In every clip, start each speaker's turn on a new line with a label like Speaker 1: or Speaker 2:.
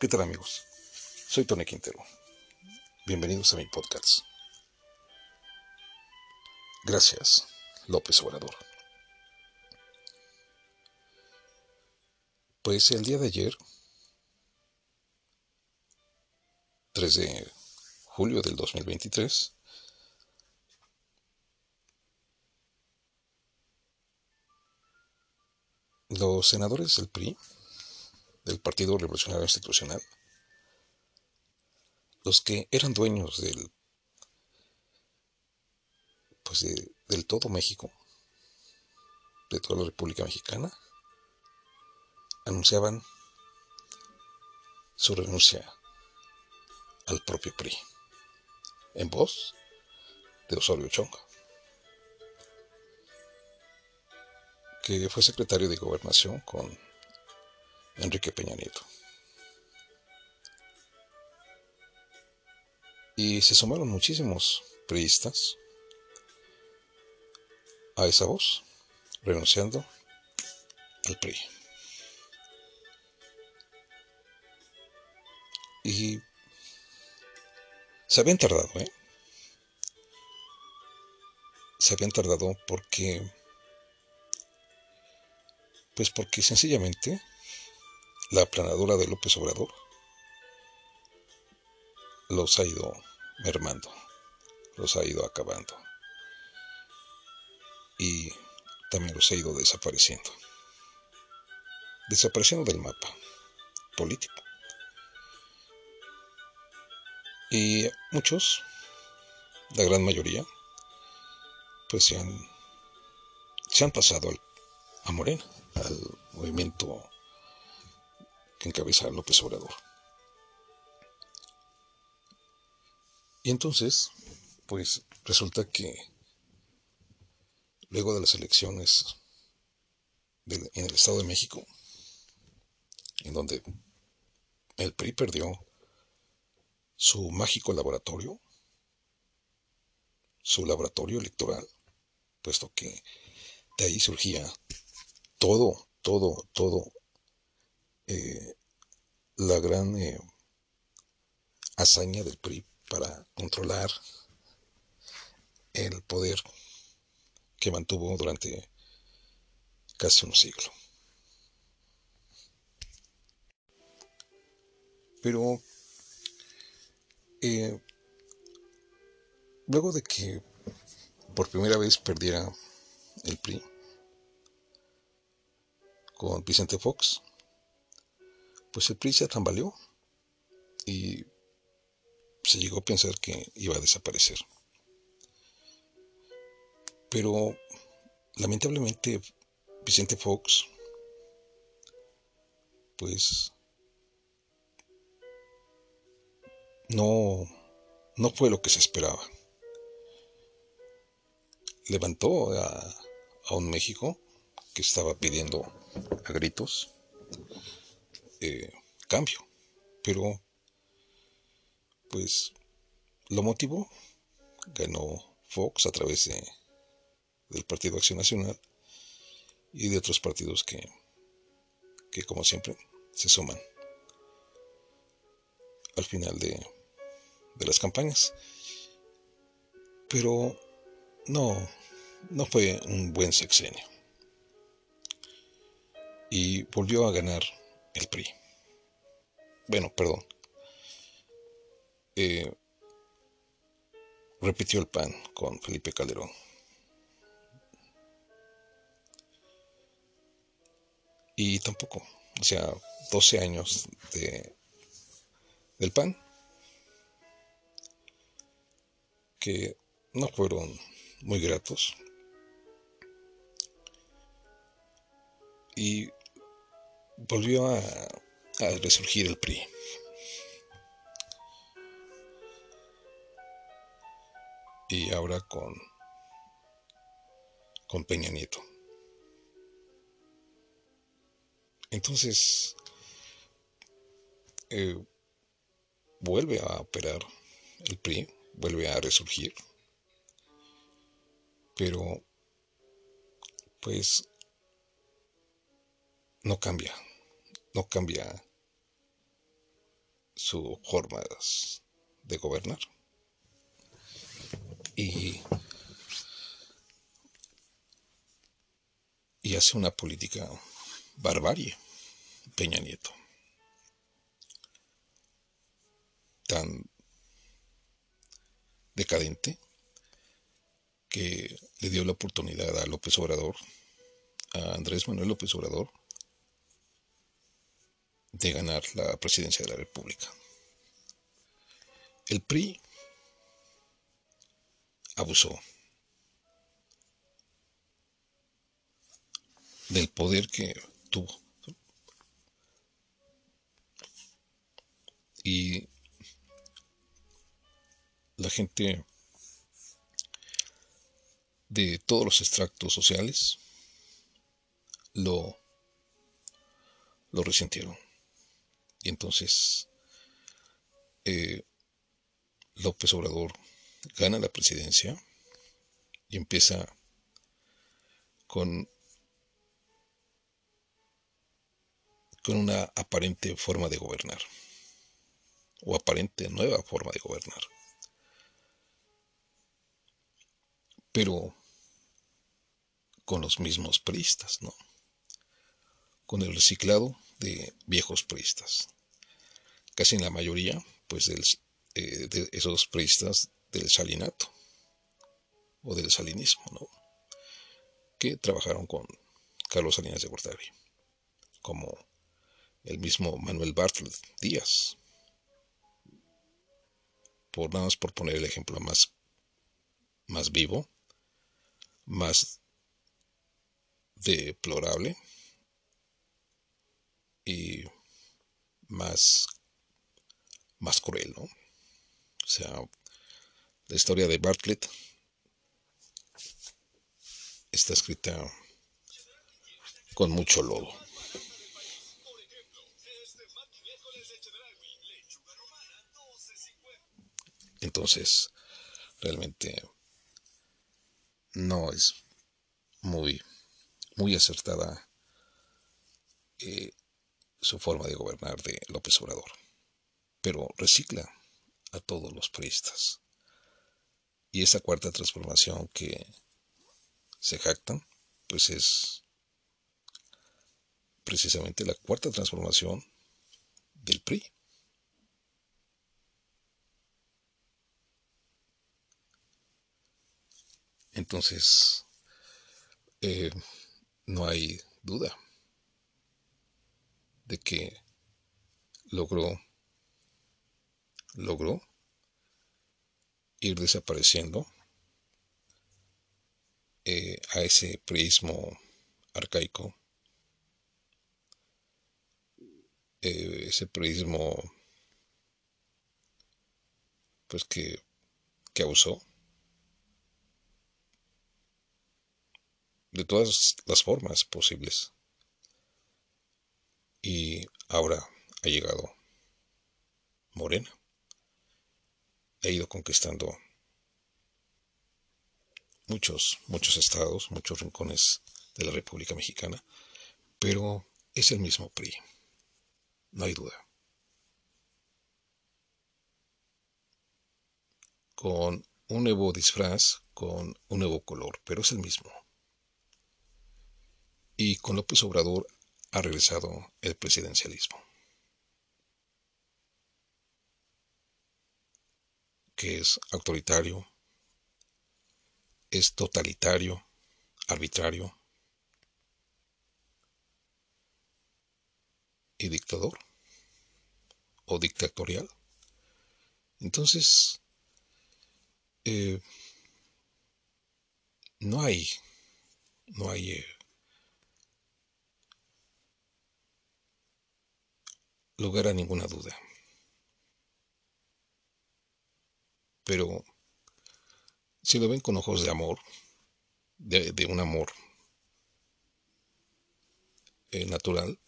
Speaker 1: ¿Qué tal amigos? Soy Tony Quintero. Bienvenidos a mi podcast. Gracias, López Obrador. Pues el día de ayer, 3 de julio del 2023, los senadores del PRI del Partido Revolucionario Institucional, los que eran dueños del, pues del todo México, de toda la República Mexicana, anunciaban su renuncia al propio PRI, en voz de Osorio Chonga, que fue secretario de Gobernación con Enrique Peña Nieto. Y se sumaron muchísimos priistas a esa voz, renunciando al PRI. Y se habían tardado, ¿eh? Se habían tardado porque, pues porque sencillamente la aplanadura de López Obrador los ha ido mermando, los ha ido acabando y también los ha ido desapareciendo, desapareciendo del mapa político. Y muchos, la gran mayoría, pues se han, se han pasado a Morena, al movimiento que encabeza López Obrador. Y entonces, pues resulta que luego de las elecciones en el Estado de México, en donde el PRI perdió su mágico laboratorio, su laboratorio electoral, puesto que de ahí surgía todo, todo, todo eh, la gran eh, hazaña del PRI para controlar el poder que mantuvo durante casi un siglo. Pero eh, luego de que por primera vez perdiera el PRI con Vicente Fox, pues el PRI se tambaleó y se llegó a pensar que iba a desaparecer. Pero lamentablemente Vicente Fox, pues no, no fue lo que se esperaba. Levantó a, a un México que estaba pidiendo a gritos eh, cambio. Pero, pues, lo motivó. Ganó Fox a través de, del Partido Acción Nacional y de otros partidos que, que como siempre, se suman al final de, de las campañas. Pero no, no fue un buen sexenio. Y volvió a ganar el PRI. Bueno, perdón. Eh, repitió el PAN con Felipe Calderón. Y tampoco, o sea, 12 años de, del PAN, que no fueron muy gratos. Y volvió a, resurgir el PRI. Y ahora con, con Peña Nieto. Entonces, eh, vuelve a operar el PRI, vuelve a resurgir, pero pues no cambia, no cambia sus formas de gobernar. Y, y hace una política barbarie, Peña Nieto. Tan decadente que le dio la oportunidad a López Obrador, a Andrés Manuel López Obrador, de ganar la presidencia de la República. El PRI abusó del poder que tuvo. Y la gente de todos los extractos sociales lo, lo resintieron. Y entonces eh, López Obrador gana la presidencia y empieza con, con una aparente forma de gobernar o aparente nueva forma de gobernar. Pero con los mismos priistas, ¿no? Con el reciclado de viejos priistas. Casi en la mayoría, pues, eh, de esos priistas del salinato o del salinismo. Que trabajaron con Carlos Salinas de Gortari, como el mismo Manuel Bartlett Díaz, por nada más por poner el ejemplo más, más vivo, más deplorable y más, más cruel, ¿no? O sea, la historia de Bartlett está escrita con mucho lodo. Entonces, realmente no es muy, muy acertada eh, su forma de gobernar de López Obrador, pero recicla a todos los priistas. Y esa cuarta transformación que se jactan, pues es precisamente la cuarta transformación del PRI. Entonces, eh, no hay duda de que logró, logró ir desapareciendo eh, a ese prismo arcaico, eh, ese prismo pues que, que de todas las formas posibles. Y ahora ha llegado Morena. Ha ido conquistando muchos, muchos estados, muchos rincones de la República Mexicana, pero es el mismo PRI. No hay duda. Con un nuevo disfraz, con un nuevo color, pero es el mismo y con López Obrador ha regresado el presidencialismo, que es autoritario, es totalitario, arbitrario y dictador o dictatorial. Entonces, eh, no hay, no hay eh, lugar a ninguna duda. Pero si lo ven con ojos de amor, de, un amor eh, natural,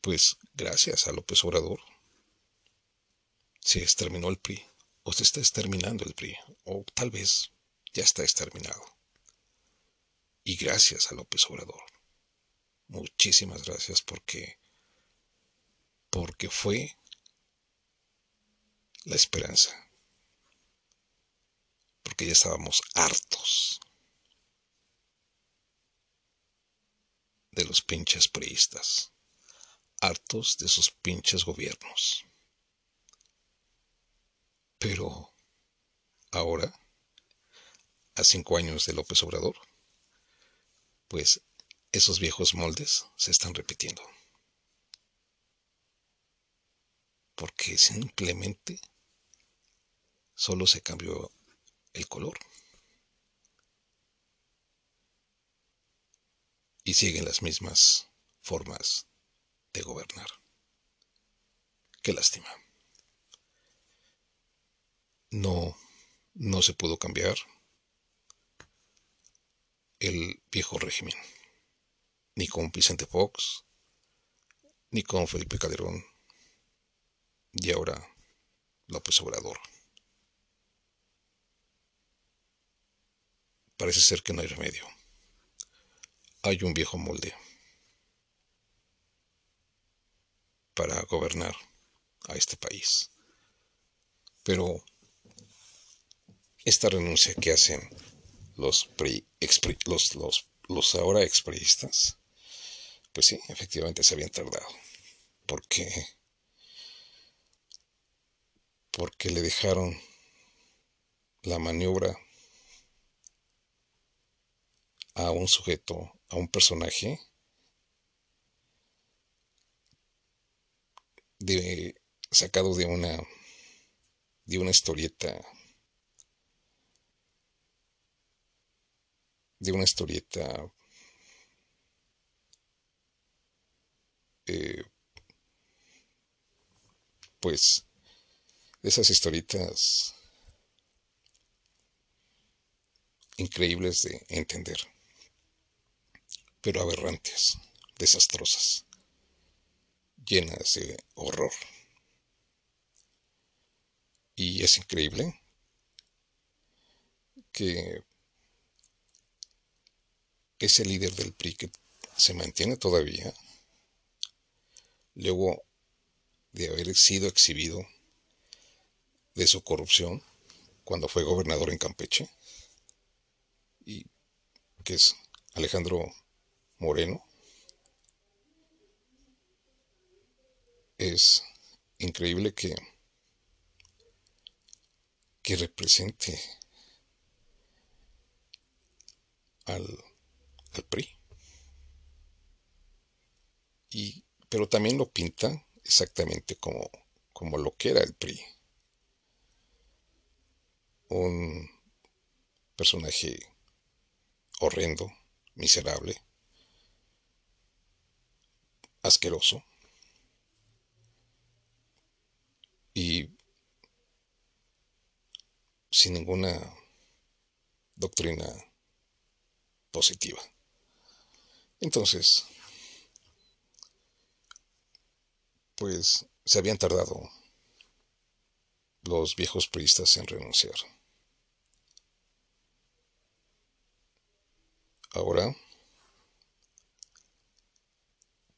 Speaker 1: pues gracias a López Obrador se exterminó el PRI, o se está exterminando el PRI, o tal vez ya está exterminado. Y gracias a López Obrador. Muchísimas gracias porque porque fue la esperanza. Porque ya estábamos hartos de los pinches priistas, hartos de sus pinches gobiernos. Pero ahora, a cinco años de López Obrador, pues esos viejos moldes se están repitiendo. Porque simplemente solo se cambió el color. Y siguen las mismas formas de gobernar. Qué lástima. No, no se pudo cambiar el viejo régimen, ni con Vicente Fox, ni con Felipe Calderón, y ahora López Obrador. Parece ser que no hay remedio. Hay un viejo molde para gobernar a este país. Pero esta renuncia que hacen los, los, los, los ahora expriistas, pues sí, efectivamente se habían tardado. Porque, porque le dejaron la maniobra a un sujeto, a un personaje de, sacado de una de una historieta de una historieta eh, pues esas historietas increíbles de entender, pero aberrantes, desastrosas, llenas de horror. Y es increíble que ese líder del PRI se mantiene todavía, luego de haber sido exhibido de su corrupción cuando fue gobernador en Campeche, y que es Alejandro Moreno, es increíble que, que represente al al PRI. Y, pero también lo pinta exactamente como, como lo que era el PRI. Un personaje horrendo, miserable, asqueroso y sin ninguna doctrina positiva. Entonces, pues se habían tardado los viejos priistas en renunciar. Ahora,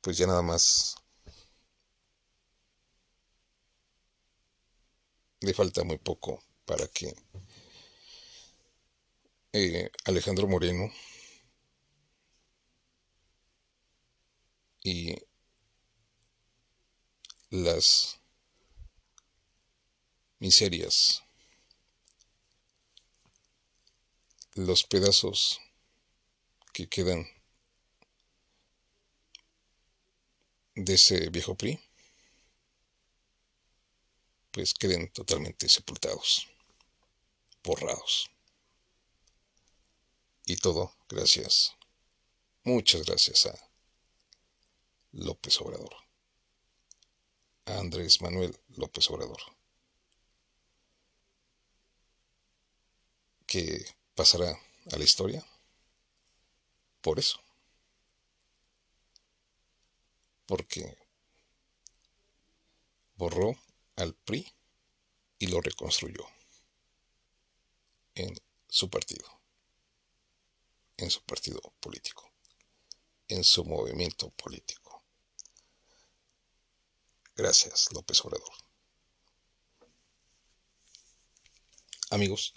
Speaker 1: pues ya nada más le falta muy poco para que eh, Alejandro Moreno y las miserias, los pedazos que quedan de ese viejo PRI, pues queden totalmente sepultados, borrados. Y todo gracias, muchas gracias a López Obrador. Andrés Manuel López Obrador. Que pasará a la historia por eso. Porque borró al PRI y lo reconstruyó en su partido, en su partido político, en su movimiento político. Gracias, López Obrador. Amigos,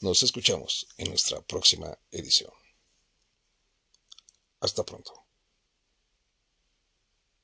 Speaker 1: nos escuchamos en nuestra próxima edición. Hasta pronto.